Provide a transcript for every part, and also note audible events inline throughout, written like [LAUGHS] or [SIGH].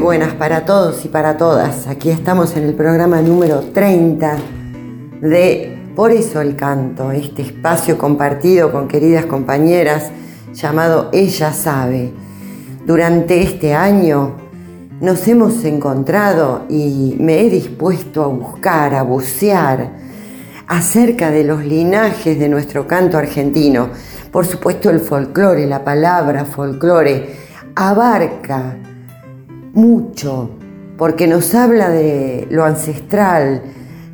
Buenas para todos y para todas. Aquí estamos en el programa número 30 de Por eso el canto, este espacio compartido con queridas compañeras llamado Ella sabe. Durante este año nos hemos encontrado y me he dispuesto a buscar, a bucear acerca de los linajes de nuestro canto argentino. Por supuesto el folclore, la palabra folclore abarca mucho porque nos habla de lo ancestral,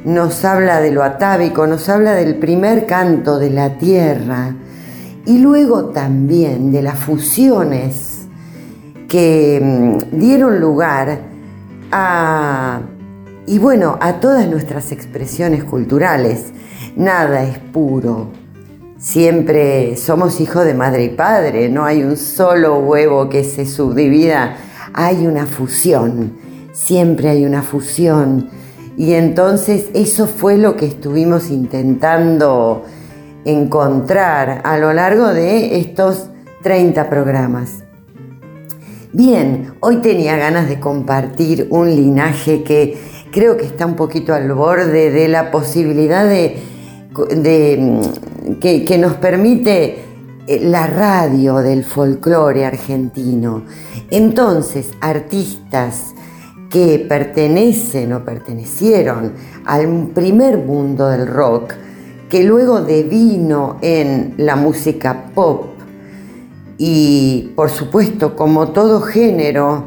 nos habla de lo atávico, nos habla del primer canto de la tierra y luego también de las fusiones que mm, dieron lugar a, y bueno, a todas nuestras expresiones culturales. Nada es puro. Siempre somos hijos de madre y padre, no hay un solo huevo que se subdivida, hay una fusión, siempre hay una fusión y entonces eso fue lo que estuvimos intentando encontrar a lo largo de estos 30 programas. Bien, hoy tenía ganas de compartir un linaje que creo que está un poquito al borde de la posibilidad de, que, que nos permite la radio del folclore argentino. Entonces, artistas que pertenecen o pertenecieron al primer mundo del rock, que luego devino en la música pop y por supuesto como todo género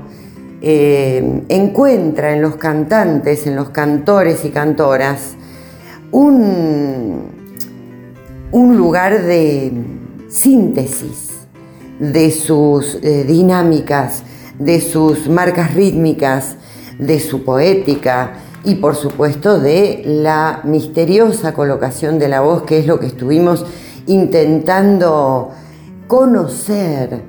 eh, encuentra en los cantantes, en los cantores y cantoras, un, un lugar de síntesis de sus eh, dinámicas, de sus marcas rítmicas, de su poética y por supuesto de la misteriosa colocación de la voz, que es lo que estuvimos intentando conocer,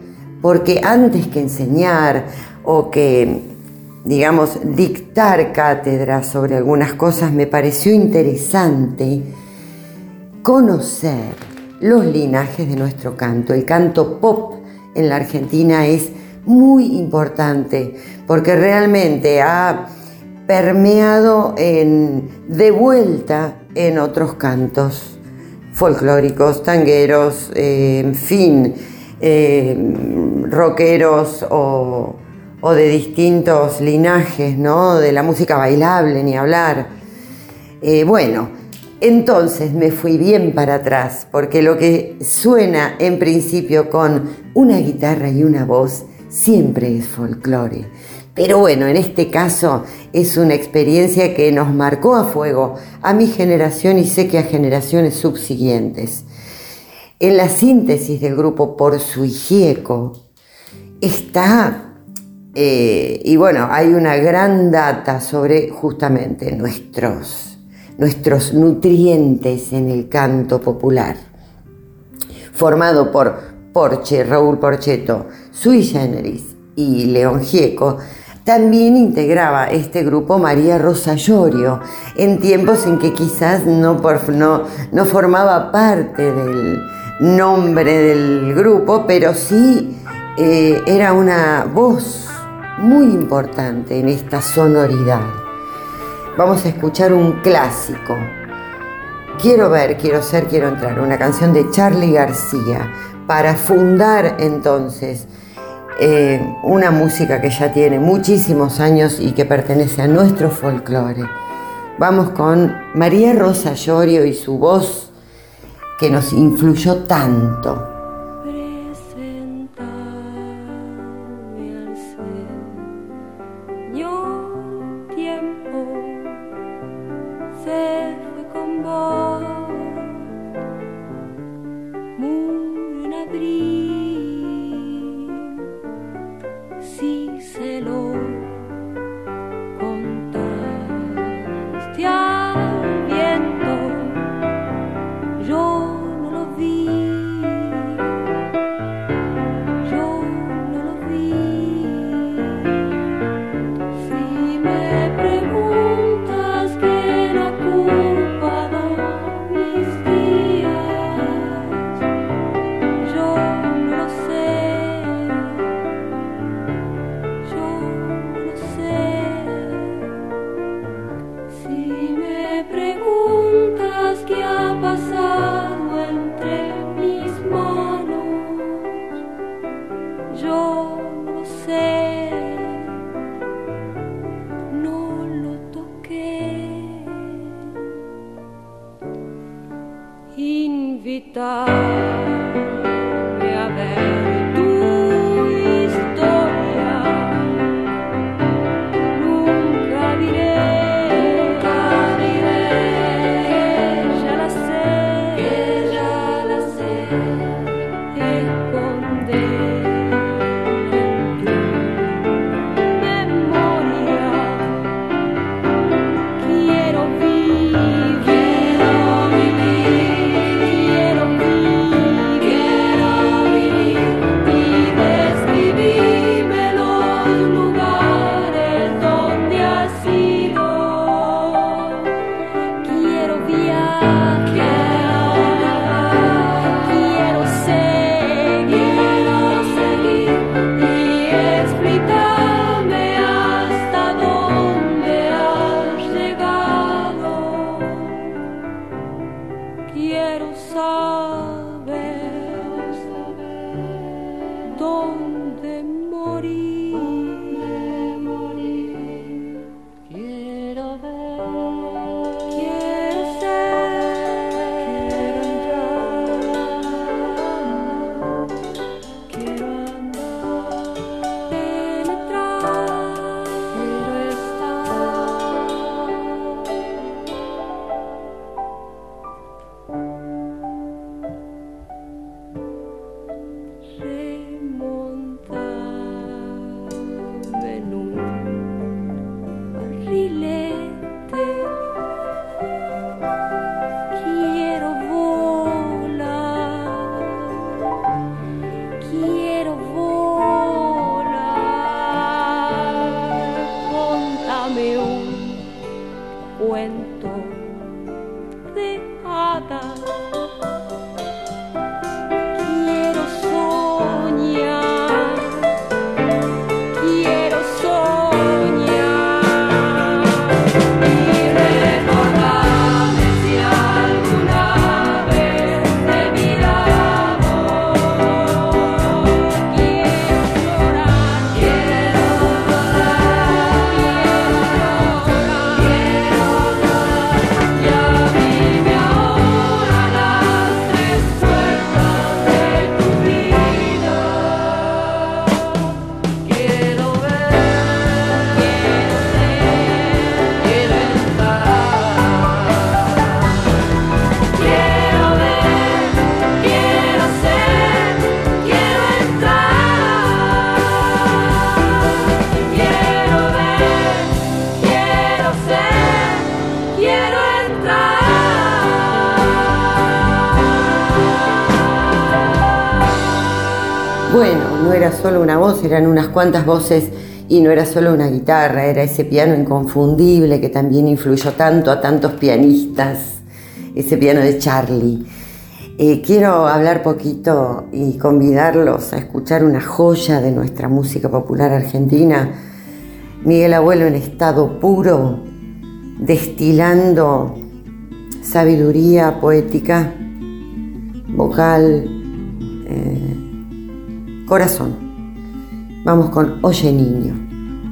porque antes que enseñar o que, digamos, dictar cátedra sobre algunas cosas, me pareció interesante conocer los linajes de nuestro canto. El canto pop en la Argentina es muy importante porque realmente ha permeado de vuelta en otros cantos folclóricos, tangueros, eh, en fin, eh, rockeros o, o, de distintos linajes, ¿no? De la música bailable, ni hablar. Eh, bueno, entonces me fui bien para atrás, porque lo que suena en principio con una guitarra y una voz siempre es folclore. Pero bueno, en este caso es una experiencia que nos marcó a fuego a mi generación y sé que a generaciones subsiguientes. En la síntesis del grupo Por su Hijieco está, eh, y bueno, hay una gran data sobre justamente nuestros, nuestros nutrientes en el canto popular, formado por Porche, Raúl Porcheto, Sui Generis y León Gieco, también integraba este grupo María Rosa Llorio, en tiempos en que quizás no, no, no formaba parte del nombre del grupo, pero sí eh, era una voz muy importante en esta sonoridad. Vamos a escuchar un clásico. Quiero ver, quiero ser, quiero entrar, una canción de Charlie García, para fundar entonces eh, una música que ya tiene muchísimos años y que pertenece a nuestro folclore. Vamos con María Rosa Llorio y su voz que nos influyó tanto. you. Solo unas cuantas voces y no era solo una guitarra, era ese piano inconfundible que también influyó tanto a tantos pianistas, ese piano de Charlie. Eh, quiero hablar poquito y convidarlos a escuchar una joya de nuestra música popular argentina, Miguel Abuelo en estado puro, destilando sabiduría poética, vocal, eh, corazón. Vamos con Oye Niño.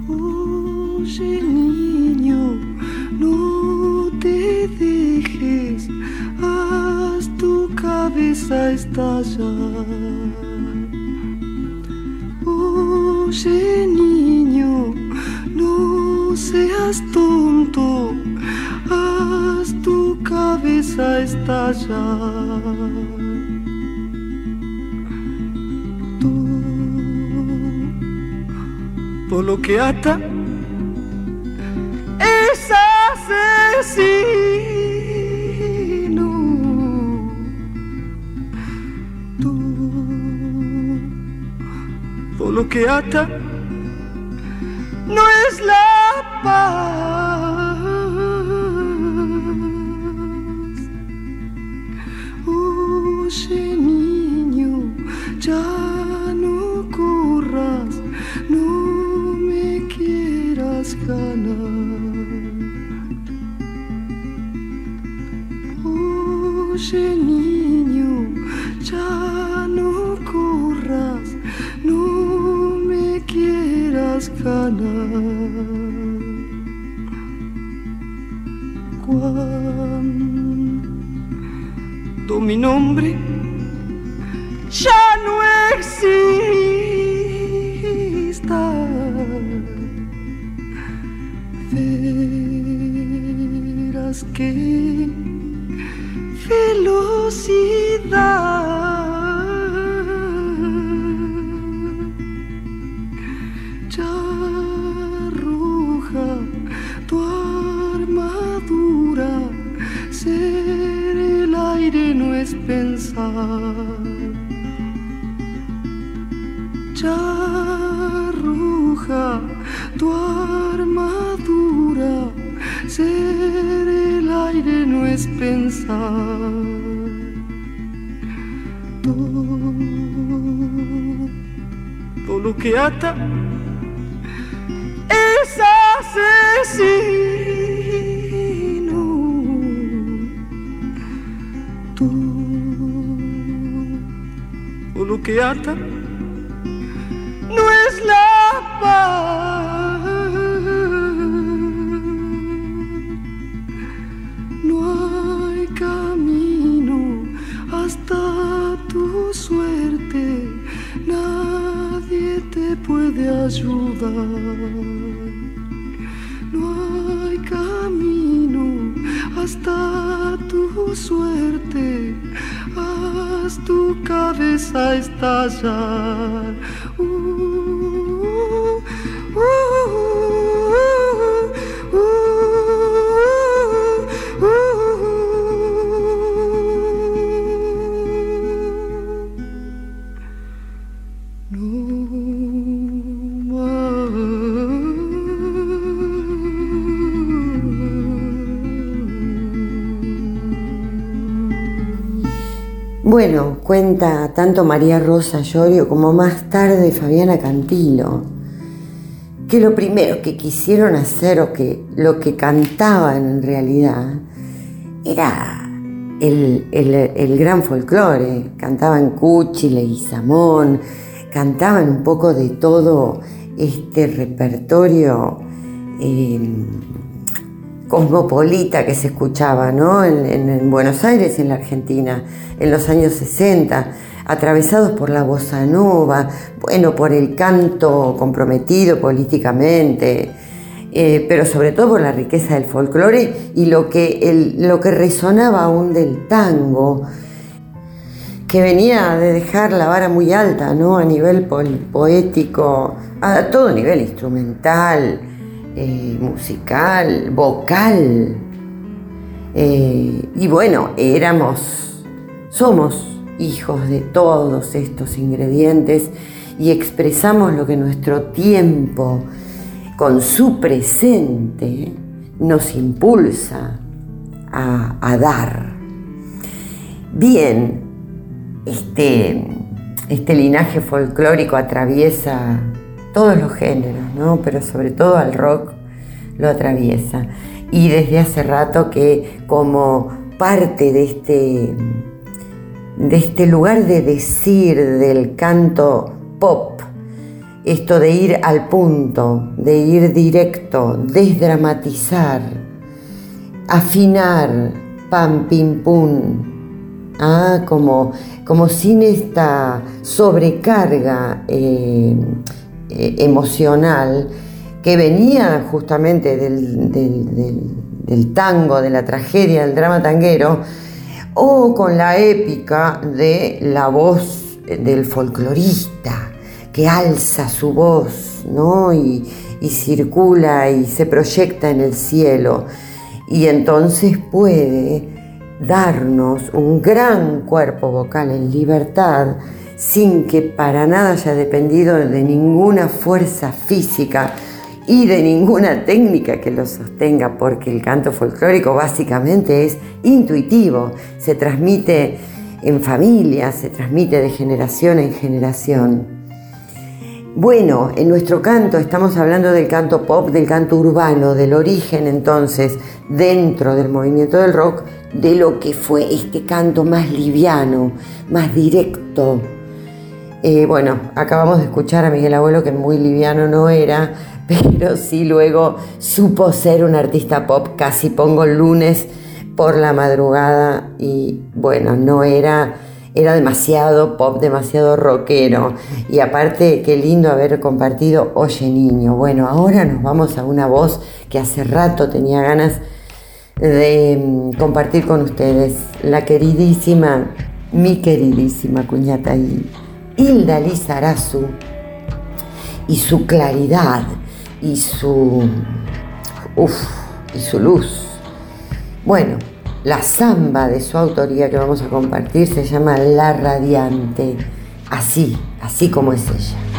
Oye niño, no te dejes, haz tu cabeza estallar. Oye niño, no seas tonto, haz tu cabeza estallar todo lo que ata es asesino. Tú, todo lo que ata no es la paz. Mi nombre ya no exista, verás que velocidad pensar. Todo lo que ata es asesino. Todo lo que ata no es la paz. Cuenta tanto María Rosa Llorio como más tarde Fabiana Cantilo, que lo primero que quisieron hacer o que lo que cantaban en realidad era el, el- gran folclore. Cantaban Cuchi, Leguizamón, cantaban un poco de todo este repertorio eh, cosmopolita que se escuchaba ¿no? en, en- en Buenos Aires, en la Argentina, en los años 60, atravesados por la bossa nova, bueno, por el canto comprometido políticamente, eh, pero sobre todo por la riqueza del folclore y lo que, lo que resonaba aún del tango, que venía de dejar la vara muy alta, ¿no? A nivel poético, a todo nivel instrumental, eh, musical, vocal. Eh, y bueno, éramos, somos hijos de todos estos ingredientes y expresamos lo que nuestro tiempo, con su presente, nos impulsa a, a dar. Bien, este, este linaje folclórico atraviesa todos los géneros, ¿no? pero sobre todo al rock lo atraviesa. Y desde hace rato que como parte de este, de este lugar de decir del canto pop, esto de ir al punto, de ir directo, desdramatizar, afinar, pam, pim, pum, Ah, como, como sin esta sobrecarga eh, eh, emocional que venía justamente del, tango, de la tragedia, del drama tanguero, o con la épica de la voz del folclorista, que alza su voz, ¿no? Y circula y se proyecta en el cielo. Y entonces puede darnos un gran cuerpo vocal en libertad sin que para nada haya dependido de ninguna fuerza física y de ninguna técnica que lo sostenga, porque el canto folclórico básicamente es intuitivo, se transmite en familia, se transmite de generación en generación. Bueno, en nuestro canto estamos hablando del canto pop, del canto urbano, del origen entonces dentro del movimiento del rock de lo que fue este canto más liviano, más directo. Bueno, acabamos de escuchar a Miguel Abuelo que muy liviano no era, [LAUGHS] pero sí luego supo ser un artista pop, casi pongo lunes por la madrugada y bueno, no era, era demasiado pop, demasiado rockero. Y aparte qué lindo haber compartido Oye Niño. Bueno, ahora nos vamos a una voz que hace rato tenía ganas de mm, compartir con ustedes, la queridísima, mi queridísima cuñata Hilda Lizarazu y su claridad y su, uf, y su luz. Bueno, la samba de su autoría que vamos a compartir se llama La Radiante, así, así como es ella.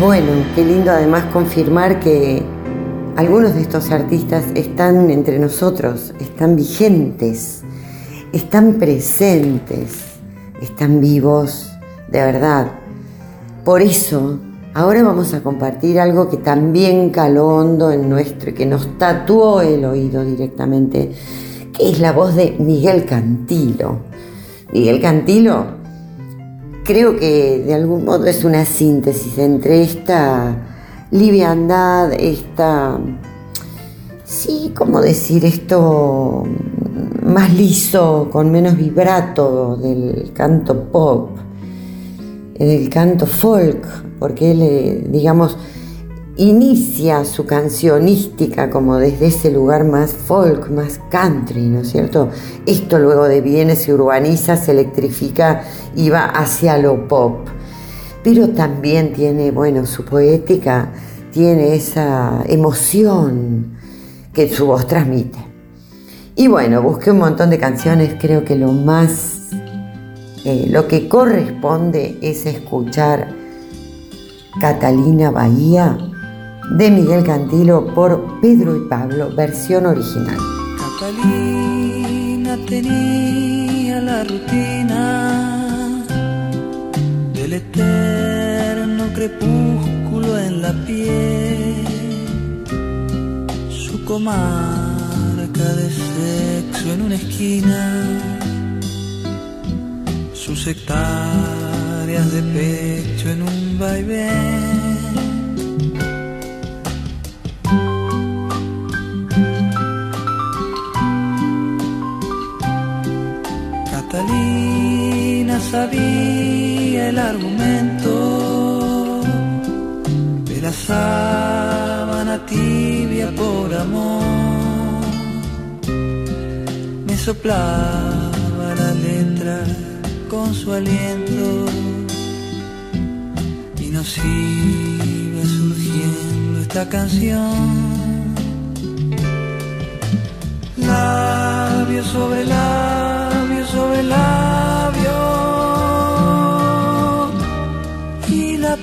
Bueno, qué lindo además confirmar que algunos de estos artistas están entre nosotros, están vigentes, están presentes, están vivos, de verdad. Por eso, ahora vamos a compartir algo que también caló hondo en nuestro y que nos tatuó el oído directamente, que es la voz de Miguel Cantilo. Miguel Cantilo creo que de algún modo es una síntesis entre esta liviandad, esta, sí, ¿cómo decir esto? Más liso, con menos vibrato del canto pop, del canto folk, porque él, eh, digamos, inicia su cancionística como desde ese lugar más folk, más country, ¿no es cierto? Esto luego de viene, se urbaniza, se electrifica y va hacia lo pop. Pero también tiene, bueno, su poética, tiene esa emoción que su voz transmite. Y bueno, busqué un montón de canciones, creo que lo más, eh, lo que corresponde es escuchar Catalina Bahía de Miguel Cantilo por Pedro y Pablo, versión original. Catalina tenía la rutina del eterno crepúsculo en la piel, su comarca de sexo en una esquina, sus hectáreas de pecho en un vaivén sabía el argumento de la sábana tibia por amor. Me soplaba la letra con su aliento y nos iba surgiendo esta canción. Labio sobre labio sobre labio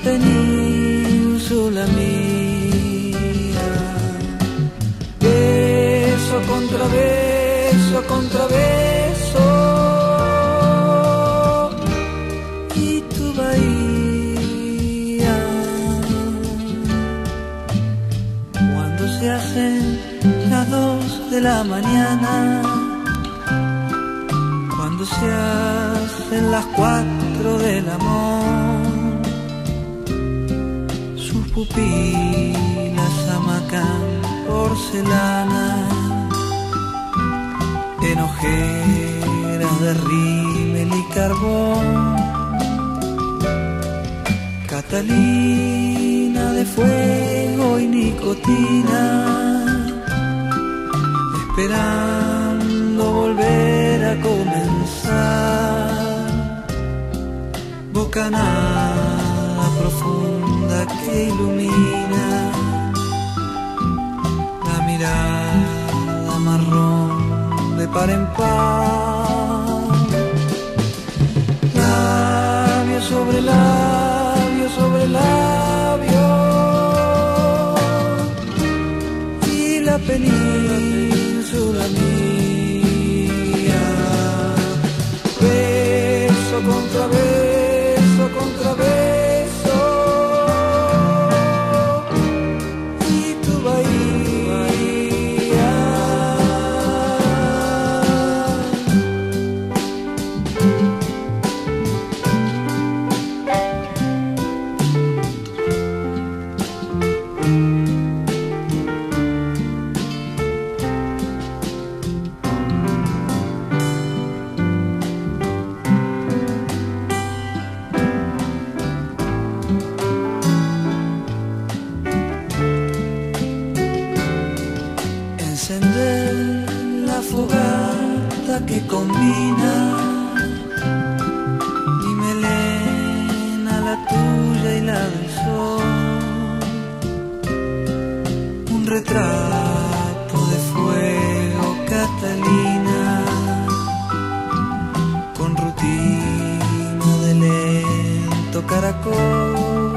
península mía. Beso contra beso contra beso y tu bahía. Cuando se hacen las dos de la mañana cuando se hacen las cuatro del amor, pupilas amacan porcelana en ojeras de rímel y carbón. Catalina de fuego y nicotina, esperando volver a comenzar. Bocanada profunda que ilumina la mirada marrón de par en par. Labio sobre labio sobre labio y la península mía. Beso contra beso combina mi melena, la tuya y la del sol. Un retrato de fuego, Catalina, con rutina de lento caracol.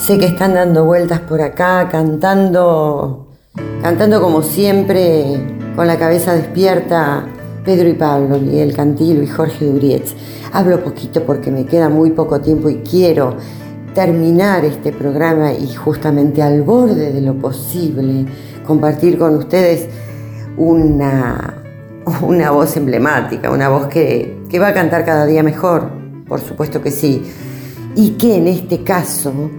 Sé que están dando vueltas por acá, cantando, cantando como siempre, con la cabeza despierta, Pedro y Pablo, Miguel Cantilo y Jorge Durietz. Hablo poquito porque me queda muy poco tiempo y quiero terminar este programa y justamente al borde de lo posible compartir con ustedes una, una voz emblemática, una voz que, que va a cantar cada día mejor, por supuesto que sí, y que en este caso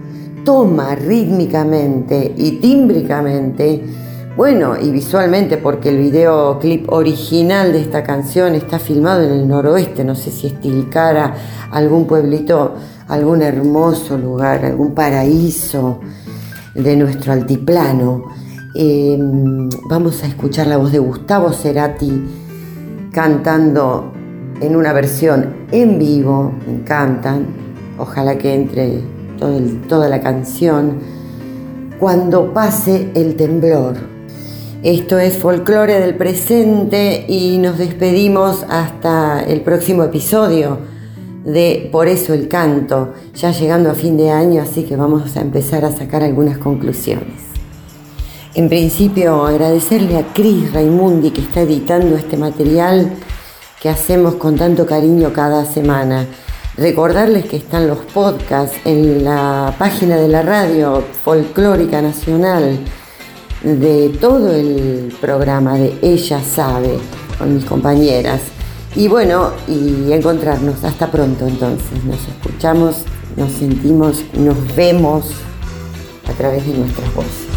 toma rítmicamente y tímbricamente, bueno, y visualmente, porque el videoclip original de esta canción está filmado en el noroeste, no sé si es Tilcara, algún pueblito, algún hermoso lugar, algún paraíso de nuestro altiplano. Em, vamos a escuchar la voz de Gustavo Cerati cantando en una versión en vivo, me encantan, ojalá que entre toda la canción, cuando pase el temblor. Esto es folclore del presente y nos despedimos hasta el próximo episodio de Por eso el canto, ya llegando a fin de año, así que vamos a empezar a sacar algunas conclusiones. En principio, agradecerle a Cris Raimundi que está editando este material que hacemos con tanto cariño cada semana. Recordarles que están los podcasts en la página de la radio folclórica nacional de todo el programa de Ella Sabe con mis compañeras. Y bueno, y encontrarnos. Hasta pronto entonces. Nos escuchamos, nos sentimos, nos vemos a través de nuestras voces.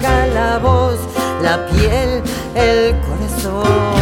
la voz, la piel, el corazón.